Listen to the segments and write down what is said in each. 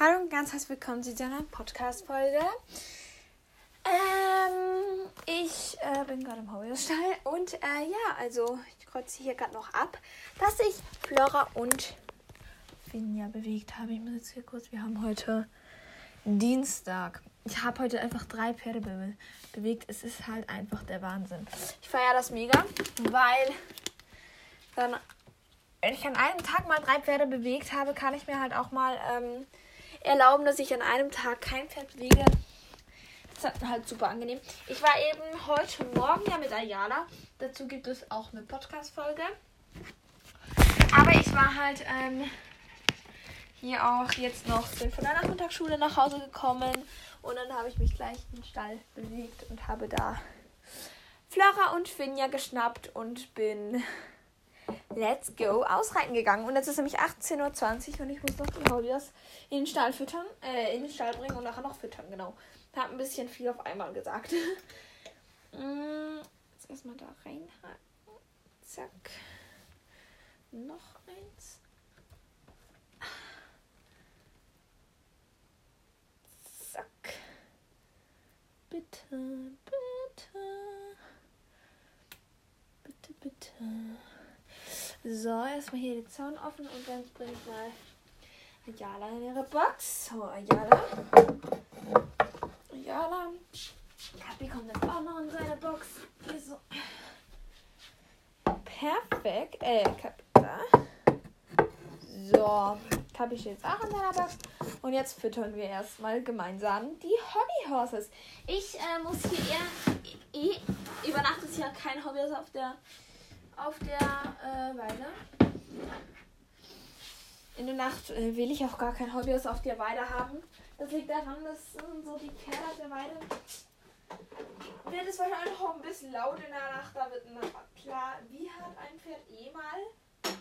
Hallo und ganz herzlich willkommen zu dieser neuen Podcast-Folge. Ähm, ich äh, bin gerade im Hobbystall und äh, ja, also ich kreuze hier gerade noch ab, dass ich Flora und Finja bewegt habe. Ich muss jetzt hier kurz, wir haben heute Dienstag. Ich habe heute einfach drei Pferde be bewegt. Es ist halt einfach der Wahnsinn. Ich feiere das mega, weil dann, wenn ich an einem Tag mal drei Pferde bewegt habe, kann ich mir halt auch mal ähm, erlauben, dass ich an einem Tag kein Pferd bewege. Das ist halt super angenehm. Ich war eben heute Morgen ja mit Ayala. Dazu gibt es auch eine Podcast-Folge. Aber ich war halt ähm, hier auch jetzt noch bin von der Nachmittagsschule nach Hause gekommen. Und dann habe ich mich gleich in den Stall bewegt und habe da Flora und Finja geschnappt und bin let's go ausreiten gegangen. Und jetzt ist nämlich 18.20 Uhr und ich muss noch die Hobbys in den Stall füttern, äh, in den Stall bringen und nachher noch füttern, genau. Hab ein bisschen viel auf einmal gesagt. Mm, jetzt erstmal da reinhaken. Zack. Noch eins. Zack. Bitte, bitte. Bitte, bitte. So, erstmal hier den Zaun offen und dann bringe ich mal Ayala in ihre Box. So, Ayala. Ayala. Kapi kommt jetzt auch noch in seine Box. Hier so. Perfekt. Äh, Kapi da. So, Kapi steht jetzt auch in seiner Box. Und jetzt füttern wir erstmal gemeinsam die Hobbyhorses. Ich äh, muss hier eher. Eh, über Nacht ist ja kein Hobbyhorse auf der auf der äh, Weide. In der Nacht äh, will ich auch gar kein Hobbyhaus auf der Weide haben. Das liegt daran, dass so die auf der Weide wird es wahrscheinlich auch ein bisschen laut in der Nacht. Da wird klar, wie hat ein Pferd eh mal.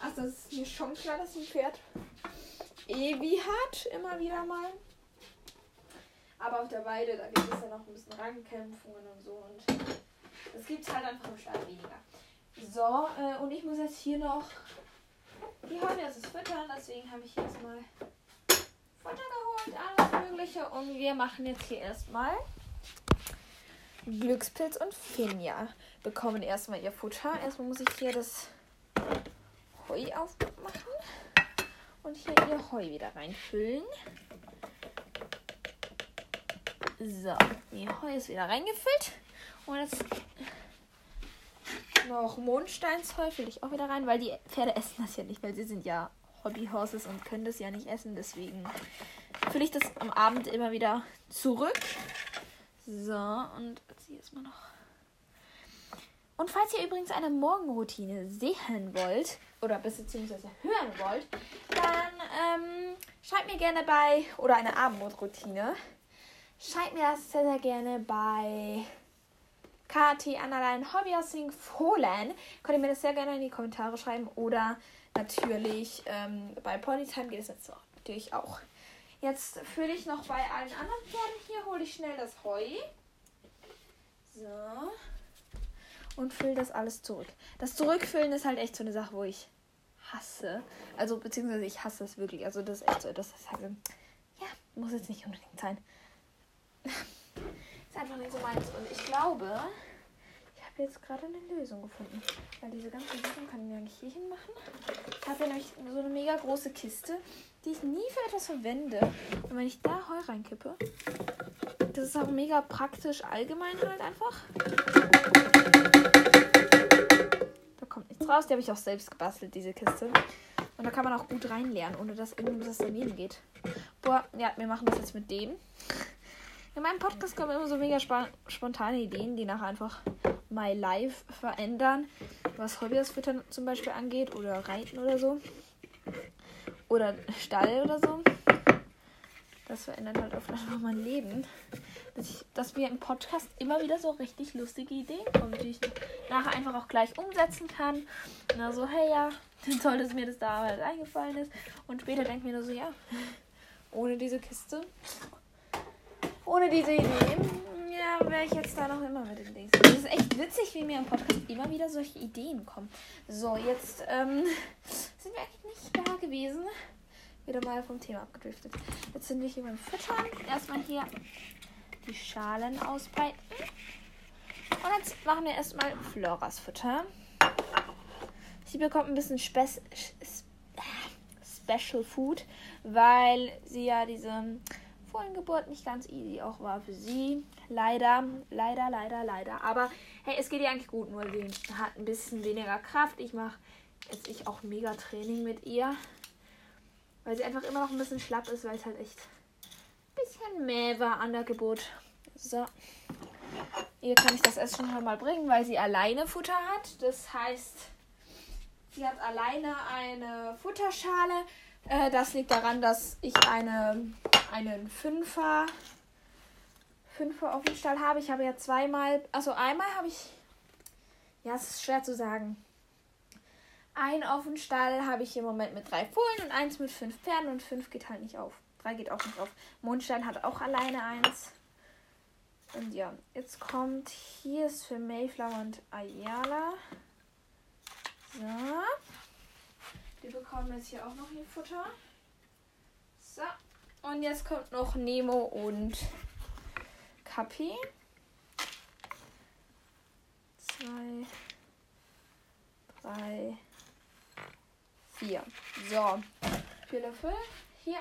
Ach, das ist mir schon klar, dass ein Pferd eh wie hat, immer wieder mal. Aber auf der Weide, da gibt es ja noch ein bisschen Rangkämpfungen und so. Und das gibt es halt einfach im Stall weniger. So, äh, und ich muss jetzt hier noch die Hobbyhorses füttern. Deswegen habe ich jetzt mal Futter geholt, alles Mögliche. Und wir machen jetzt hier erstmal Glückspilz und Finja bekommen erstmal ihr Futter. Erstmal muss ich hier das Heu aufmachen und hier ihr Heu wieder reinfüllen. So, ihr Heu ist wieder reingefüllt. Und jetzt noch Mondsteinsheu fülle ich auch wieder rein, weil die Pferde essen das ja nicht, weil sie sind ja Hobbyhorses und können das ja nicht essen. Deswegen fülle ich das am Abend immer wieder zurück. So, und jetzt erstmal noch. Und falls ihr übrigens eine Morgenroutine sehen wollt oder beziehungsweise hören wollt, dann ähm, schreibt mir gerne bei, oder eine Abendroutine, schreibt mir das sehr, sehr gerne bei KT Annalein Hobbyhousing Fohlen. Könnt ihr mir das sehr gerne in die Kommentare schreiben. Oder natürlich ähm, bei Ponytime geht es jetzt natürlich auch. Jetzt fülle ich noch bei allen anderen Pferden hier, hole ich schnell das Heu. So. Und fülle das alles zurück. Das Zurückfüllen ist halt echt so eine Sache, wo ich hasse. Also, beziehungsweise ich hasse es wirklich. Also, das ist echt so, das ist halt, ja, muss jetzt nicht unbedingt sein. Einfach nicht so meins. Und ich glaube, ich habe jetzt gerade eine Lösung gefunden. Weil diese ganzen Sachen kann ich ja nicht hier hin machen. Ich habe ja nämlich so eine mega große Kiste, die ich nie für etwas verwende. Und wenn ich da Heu reinkippe, das ist auch mega praktisch allgemein halt einfach. Da kommt nichts raus. Die habe ich auch selbst gebastelt, diese Kiste. Und da kann man auch gut reinlernen, ohne dass irgendwas daneben geht. Boah, ja, wir machen das jetzt mit dem. In meinem Podcast kommen immer so mega spontane Ideen, die nachher einfach my life verändern. Was Hobbys füttern zum Beispiel angeht oder Reiten oder so. Oder Stall oder so. Das verändert halt oft einfach mein Leben. Dass, ich, dass mir im Podcast immer wieder so richtig lustige Ideen kommen, die ich nachher einfach auch gleich umsetzen kann. Na so, hey ja, toll, dass mir das da halt eingefallen ist. Und später denke ich mir nur so, ja, ohne diese Kiste ohne diese Ideen, ja, wäre ich jetzt da noch immer mit den Dings. Es ist echt witzig, wie mir im Podcast immer wieder solche Ideen kommen. So, jetzt ähm, sind wir eigentlich nicht da gewesen. wieder mal vom Thema abgedriftet. Jetzt sind wir hier beim Füttern. Erstmal hier die Schalen ausbreiten. Und jetzt machen wir erstmal Floras Futter. Sie bekommt ein bisschen Spe Special Food, weil sie ja diese Fohlengeburt nicht ganz easy auch war für sie. Leider, leider, leider, leider. Aber hey, es geht ihr eigentlich gut, nur sie hat ein bisschen weniger Kraft. Ich mache jetzt ich auch mega Training mit ihr. Weil sie einfach immer noch ein bisschen schlapp ist, weil es halt echt ein bisschen mäh war an der Geburt. So. Hier kann ich das Essen schon mal bringen, weil sie alleine Futter hat. Das heißt, sie hat alleine eine Futterschale. Äh, das liegt daran, dass ich eine, einen Fünfer, Fünfer Offenstall habe. Ich habe ja zweimal, also einmal habe ich, ja, es ist schwer zu sagen. Ein Offenstall habe ich im Moment mit drei Fohlen und eins mit fünf Pferden und fünf geht halt nicht auf. Drei geht auch nicht auf. Mondstein hat auch alleine eins. Und ja, jetzt kommt hier ist für Mayflower und Ayala. So. Die bekommen jetzt hier auch noch ihr Futter. So. Und jetzt kommt noch Nemo und Kapi. Zwei, drei, vier. So. Vier Löffel. Hier.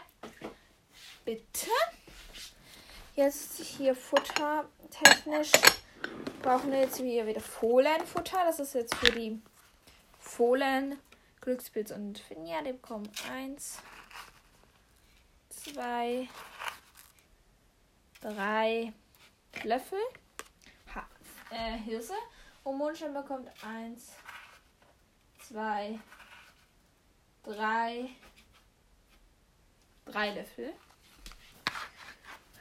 Bitte. Jetzt hier Futter technisch brauchen wir jetzt wieder Fohlenfutter. Das ist jetzt für die Fohlen, Glückspilz und Finja. Die bekommen eins, zwei, drei Löffel. Ha, äh, Hirse. Und Mondschein bekommt eins, zwei, drei, drei Löffel.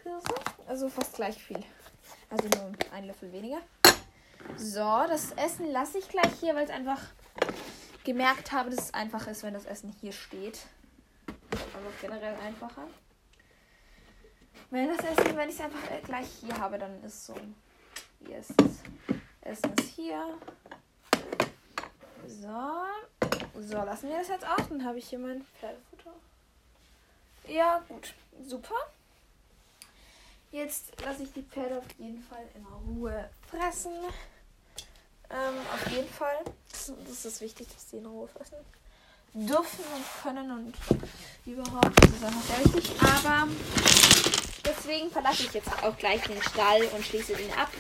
Hirse. Also fast gleich viel. Also nur ein Löffel weniger. So, das Essen lasse ich gleich hier, weil es einfach gemerkt habe, dass es einfach ist, wenn das Essen hier steht. Also generell einfacher. Wenn das Essen, wenn ich es einfach äh, gleich hier habe, dann ist es so. Hier ist es. Essen ist hier. So. So, lassen wir das jetzt aus. Dann habe ich hier mein Pferdefutter. Ja, gut. Super. Jetzt lasse ich die Pferde auf jeden Fall in Ruhe fressen. Ähm, auf jeden Fall. Das ist wichtig, dass sie in Ruhe fressen dürfen und können und überhaupt. Das ist einfach sehr wichtig. Aber deswegen verlasse ich jetzt auch gleich den Stall und schließe den ab.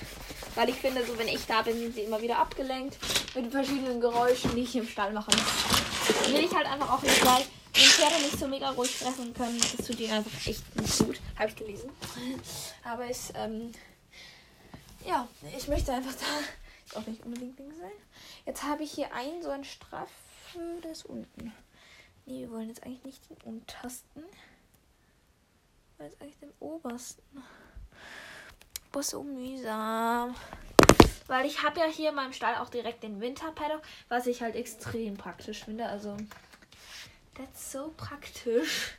Weil ich finde, so wenn ich da bin, sind sie immer wieder abgelenkt mit verschiedenen Geräuschen, die ich im Stall mache. Will ich halt einfach auch nicht, weil wenn Pferde nicht so mega ruhig fressen können, das tut ihnen einfach echt nicht gut. Habe ich gelesen. Aber ich, ähm, ja, ich möchte einfach da auch nicht unbedingt Ding sein. Jetzt habe ich hier einen so ein Straff, der ist unten. Nee, wir wollen jetzt eigentlich nicht den untersten. Wir wollen jetzt eigentlich den obersten. Boah, so mühsam. Weil ich habe ja hier in meinem Stall auch direkt den Winterpaddock, was ich halt extrem praktisch finde. Also That's so praktisch.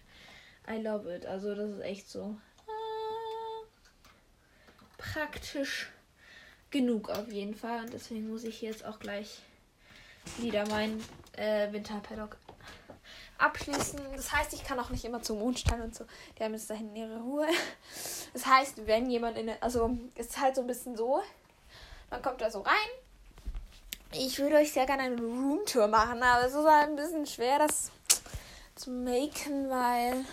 I love it. Also das ist echt so äh, praktisch genug auf jeden Fall. Und deswegen muss ich jetzt auch gleich wieder mein äh, Winterpaddock abschließen. Das heißt, ich kann auch nicht immer zum Mondstein und so. Die haben jetzt da hinten ihre Ruhe. Das heißt, wenn jemand in also es ist halt so ein bisschen so, man kommt da so rein. Ich würde euch sehr gerne eine Roomtour machen, aber es ist halt ein bisschen schwer, das zu machen, weil.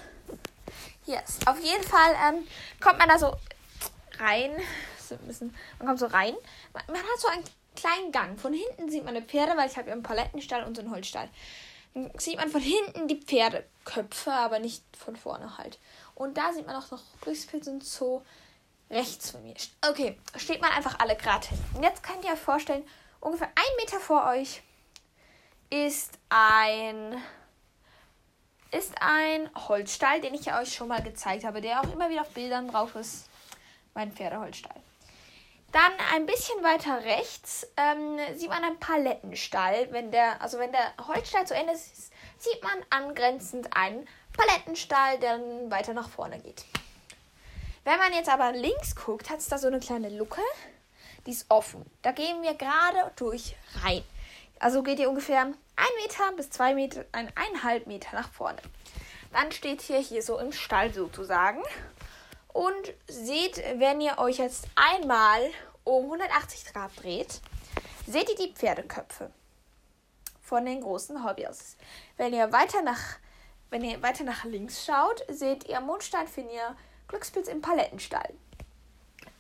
Yes. Auf jeden Fall ähm, kommt man da so rein. Ein bisschen, man kommt so rein. Man, man, hat so einen kleinen Gang. Von hinten sieht man eine Pferde, weil ich habe ja einen Palettenstall und so einen Holzstall. Dann sieht man von hinten die Pferdeköpfe, aber nicht von vorne halt. Und da sieht man auch noch Glückspilz und so rechts von mir. Okay, steht man einfach alle gerade hin. Und jetzt könnt ihr euch vorstellen, ungefähr ein Meter vor euch ist ein ist ein Holzstall, den ich euch schon mal gezeigt habe, der auch immer wieder auf Bildern drauf ist. Mein Pferdeholzstall. Dann ein bisschen weiter rechts ähm, sieht man einen Palettenstall. Wenn der, also wenn der Holzstall zu Ende ist, sieht man angrenzend einen Palettenstall, der dann weiter nach vorne geht. Wenn man jetzt aber links guckt, hat es da so eine kleine Luke. Die ist offen. Da gehen wir gerade durch rein. Also geht ihr ungefähr ein Meter bis zwei Meter, eineinhalb Meter nach vorne. dann steht ihr hier so im Stall sozusagen. Und seht, wenn ihr euch jetzt einmal um 180 Grad dreht, seht ihr die Pferdeköpfe von den großen Hobbys. Wenn ihr weiter nach, wenn ihr weiter nach links schaut, seht ihr Mondstein, Finir, Glückspilz im Palettenstall.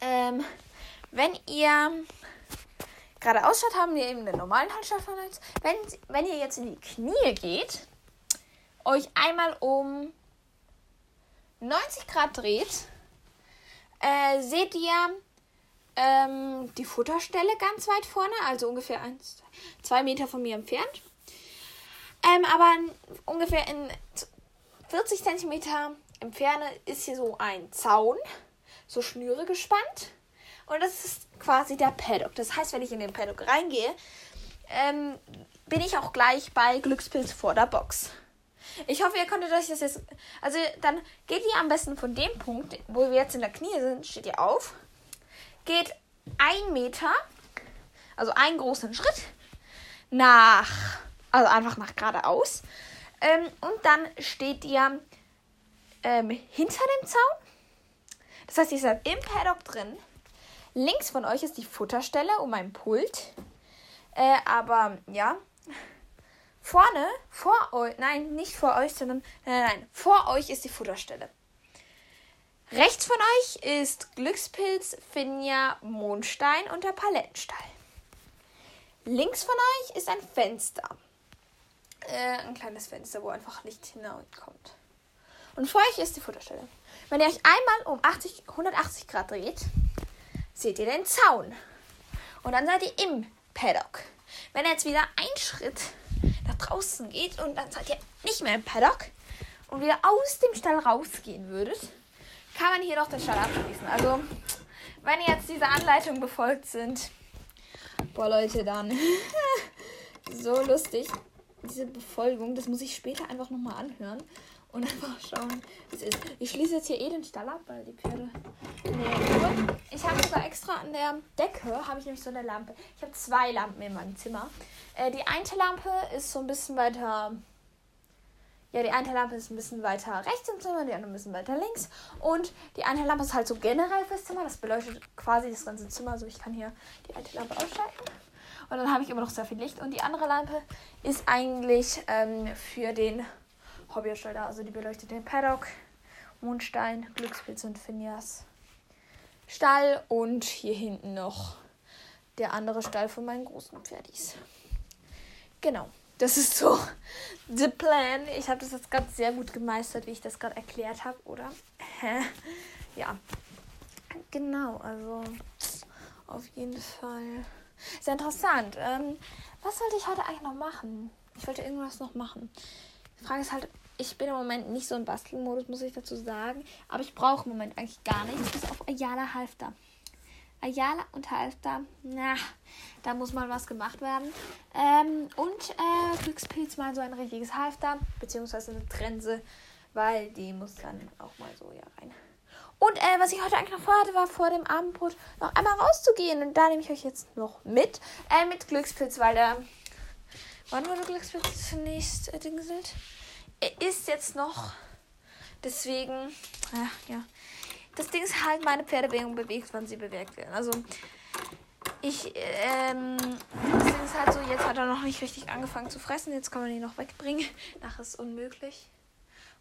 Ähm, wenn ihr geradeaus schaut, haben wir eben den normalen uns. Wenn, wenn ihr jetzt in die Knie geht, euch einmal um 90 Grad dreht, äh, seht ihr ähm, die Futterstelle ganz weit vorne, also ungefähr 1, 2 Meter von mir entfernt. Ähm, aber ungefähr in 40 Zentimeter Entferne ist hier so ein Zaun, so Schnüre gespannt. Und das ist quasi der Paddock. Das heißt, wenn ich in den Paddock reingehe, ähm, bin ich auch gleich bei Glückspilz vor der Box. Ich hoffe, ihr konntet euch das jetzt. Also, dann geht ihr am besten von dem Punkt, wo wir jetzt in der Knie sind, steht ihr auf, geht ein Meter, also einen großen Schritt, nach. Also einfach nach geradeaus. Ähm, und dann steht ihr ähm, hinter dem Zaun. Das heißt, ihr seid im Paddock drin. Links von euch ist die Futterstelle um ein Pult. Äh, aber ja, vorne, vor euch, nein, nicht vor euch, sondern nein, nein, vor euch ist die Futterstelle. Rechts von euch ist Glückspilz, Finja, Mondstein und der Palettenstall. Links von euch ist ein Fenster. Äh, ein kleines Fenster, wo einfach Licht hineinkommt. Und vor euch ist die Futterstelle. Wenn ihr euch einmal um 80, 180 Grad dreht, seht ihr den Zaun. Und dann seid ihr im Paddock. Wenn ihr jetzt wieder einen Schritt nach draußen geht und dann seid ihr nicht mehr im Paddock und wieder aus dem Stall rausgehen würdet, kann man hier noch den Stall abschließen. Also, wenn jetzt diese Anleitung befolgt sind, boah Leute, dann so lustig. Diese Befolgung, das muss ich später einfach nochmal anhören und einfach schauen, wie es ist. Ich schließe jetzt hier eh den Stall ab, weil die Pferde. Nee, ich habe sogar extra an der Decke, habe ich nämlich so eine Lampe. Ich habe zwei Lampen in meinem Zimmer. Äh, die eine Lampe ist so ein bisschen weiter. Ja, die eine Lampe ist ein bisschen weiter rechts im Zimmer, die andere ein bisschen weiter links. Und die eine Lampe ist halt so generell fürs Zimmer. Das beleuchtet quasi das ganze Zimmer. Also ich kann hier die eine Lampe ausschalten. Und dann habe ich immer noch sehr viel Licht. Und die andere Lampe ist eigentlich ähm, für den Hobbystall da. Also die beleuchtet den Paddock, Mondstein, Glückspilz und Phineas Stall und hier hinten noch der andere Stall von meinen großen Pferdis. Genau, das ist so the plan. Ich habe das jetzt gerade sehr gut gemeistert, wie ich das gerade erklärt habe, oder? ja, genau, also auf jeden Fall sehr interessant. Ähm, was sollte ich heute eigentlich noch machen? Ich wollte irgendwas noch machen. Die Frage ist halt, ich bin im Moment nicht so im Bastelmodus, muss ich dazu sagen. Aber ich brauche im Moment eigentlich gar nichts, bis auf Ayala Halfter. Ayala und Halfter, na, da muss mal was gemacht werden. Ähm, und äh, Glückspilz mal so ein richtiges Halfter, beziehungsweise eine Trense, weil die muss dann auch mal so hier rein. Und äh, was ich heute eigentlich noch vorhatte, war vor dem Abendbrot noch einmal rauszugehen. Und da nehme ich euch jetzt noch mit. Äh, mit Glückspilz, weil der. Wann wurde Glückspilz zunächst äh, dingselt? Er ist jetzt noch. Deswegen. Ja, ja. Das Ding ist halt, meine Pferdebewegung bewegt, wann sie bewegt werden. Also. Ich, ähm, das Ding ist halt so, jetzt hat er noch nicht richtig angefangen zu fressen. Jetzt kann man ihn noch wegbringen. Nachher ist unmöglich.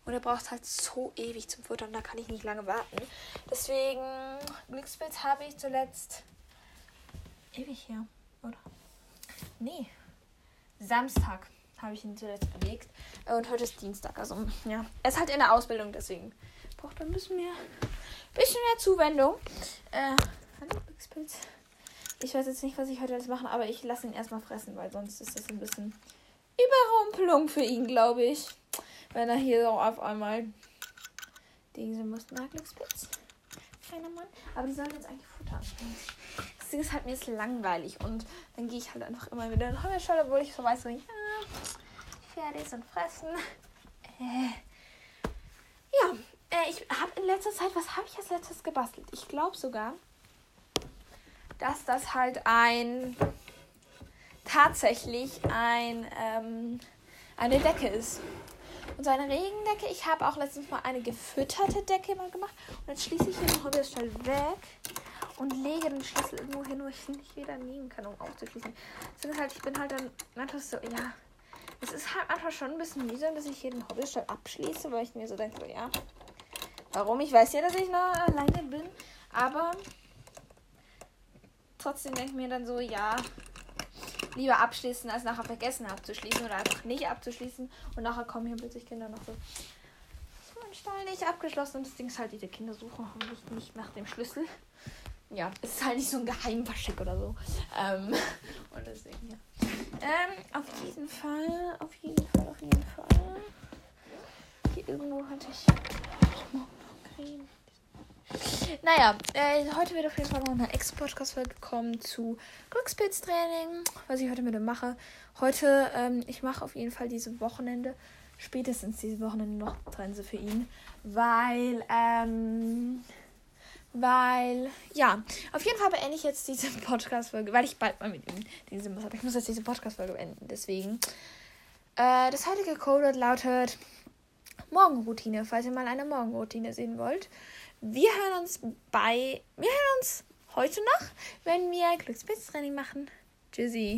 Und er braucht halt so ewig zum Futtern, da kann ich nicht lange warten. Deswegen, Glückspilz habe ich zuletzt. Ewig her, oder? Nee. Samstag habe ich ihn zuletzt bewegt. Und heute ist Dienstag. Also, ja. Er ist halt in der Ausbildung, deswegen braucht er ein bisschen mehr, bisschen mehr Zuwendung. Äh, hallo, Glückspilz. Ich weiß jetzt nicht, was ich heute alles mache, aber ich lasse ihn erstmal fressen, weil sonst ist das ein bisschen Überrumpelung für ihn, glaube ich. Wenn er hier so auf einmal diese Glückspilz. Kleiner Mann. Aber die sollen jetzt eigentlich futtern. Das Ding ist halt, mir ist langweilig. Und dann gehe ich halt einfach immer wieder in die Schule, obwohl ich so weiß, so, ja, fertig und fressen. Äh, äh, ich habe in letzter Zeit, was habe ich als letztes gebastelt? Ich glaube sogar, dass das halt ein tatsächlich ein ähm, eine Decke ist. Und so eine Regendecke. Ich habe auch letztens mal eine gefütterte Decke mal gemacht. Und jetzt schließe ich hier den Hobbyschall weg und lege den Schlüssel irgendwo hin, wo ich ihn nicht wieder nehmen kann, um aufzuschließen. Das halt, ich bin halt dann manchmal so, ja. Es ist halt einfach schon ein bisschen mühsam, dass ich hier den Hobbystall abschließe, weil ich mir so denke, so, ja. Warum? Ich weiß ja, dass ich noch alleine bin. Aber trotzdem denke ich mir dann so, ja, lieber abschließen, als nachher vergessen abzuschließen oder einfach nicht abzuschließen. Und nachher kommen hier plötzlich Kinder noch so. Ist mein Stall nicht abgeschlossen und das Ding ist halt, diese Kinder suchen hoffentlich nicht nach dem Schlüssel. Ja, es ist halt nicht so ein Geheimversteck oder so. Ähm, und deswegen, ja. Ähm, auf jeden Fall, auf jeden Fall, auf jeden Fall. Hier irgendwo hatte ich Creme. Naja, äh, heute wird auf jeden Fall noch eine Ex-Podcast-Folge kommen zu Glückspilz-Training, was ich heute mit dem mache. Heute, ähm, ich mache auf jeden Fall diese Wochenende, spätestens diese Wochenende noch Trense für ihn, weil, ähm, weil, ja, auf jeden Fall beende ich jetzt diese Podcast-Folge, weil ich bald mal mit ihm diese muss. Aber ich muss jetzt diese Podcast-Folge beenden, deswegen. Äh, das heutige Code lautet Morgenroutine, falls ihr mal eine Morgenroutine sehen wollt. Wir hören uns bei. Wir hören uns heute noch, wenn wir Glückspilztraining machen. Tschüssi.